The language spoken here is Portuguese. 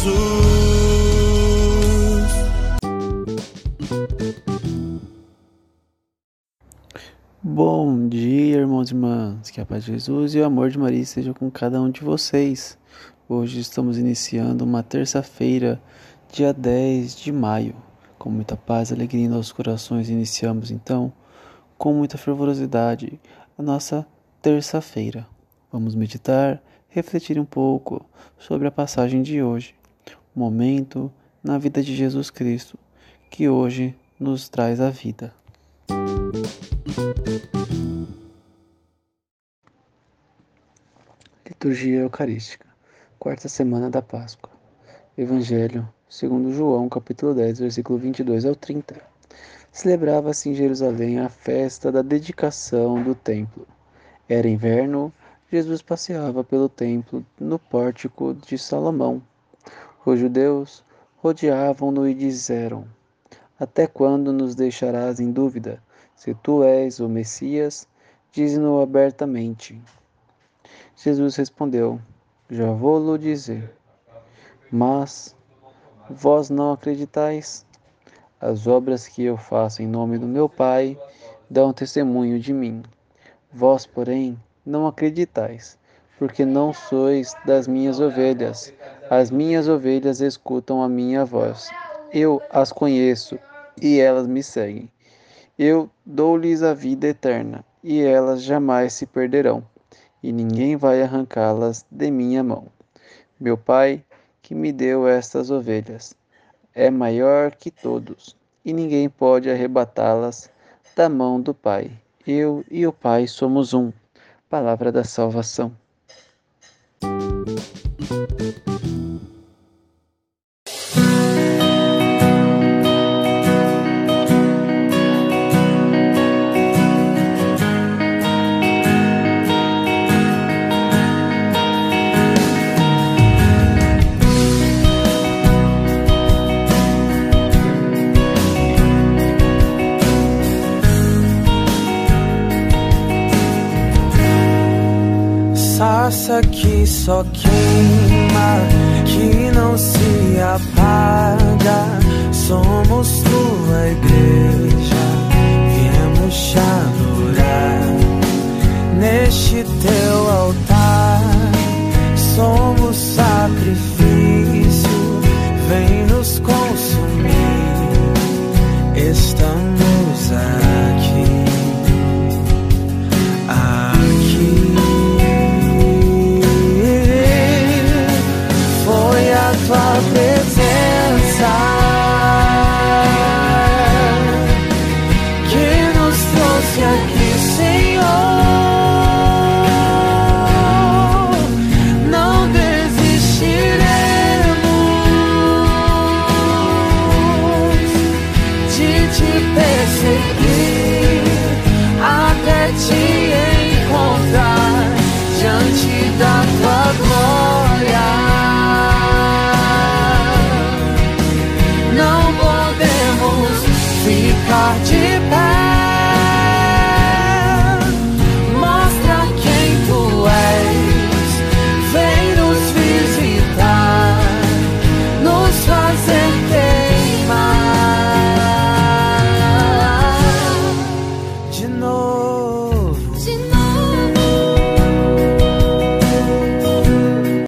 Jesus. Bom dia, irmãos e irmãs. Que a paz de Jesus e o amor de Maria estejam com cada um de vocês. Hoje estamos iniciando uma terça-feira, dia 10 de maio. Com muita paz e alegria em nossos corações, iniciamos então, com muita fervorosidade, a nossa terça-feira. Vamos meditar, refletir um pouco sobre a passagem de hoje, momento na vida de Jesus Cristo, que hoje nos traz a vida. Liturgia Eucarística, quarta semana da Páscoa. Evangelho, segundo João, capítulo 10, versículo 22 ao 30. Celebrava-se em Jerusalém a festa da dedicação do templo. Era inverno, Jesus passeava pelo templo no pórtico de Salomão. Os judeus rodeavam-no e disseram: Até quando nos deixarás em dúvida? Se tu és o Messias, dize-no abertamente. Jesus respondeu: Já vou-lo dizer. Mas vós não acreditais? As obras que eu faço em nome do meu Pai dão testemunho de mim. Vós, porém, não acreditais, porque não sois das minhas ovelhas. As minhas ovelhas escutam a minha voz. Eu as conheço e elas me seguem. Eu dou-lhes a vida eterna, e elas jamais se perderão, e ninguém vai arrancá-las de minha mão. Meu Pai, que me deu estas ovelhas, é maior que todos, e ninguém pode arrebatá-las da mão do Pai. Eu e o Pai somos um. Palavra da salvação. Thank you. Sarça que só queima, que não se apaga. Somos tua igreja, viemos te adorar neste teu altar. Somos sacrifício, vem nos consumir. Yeah.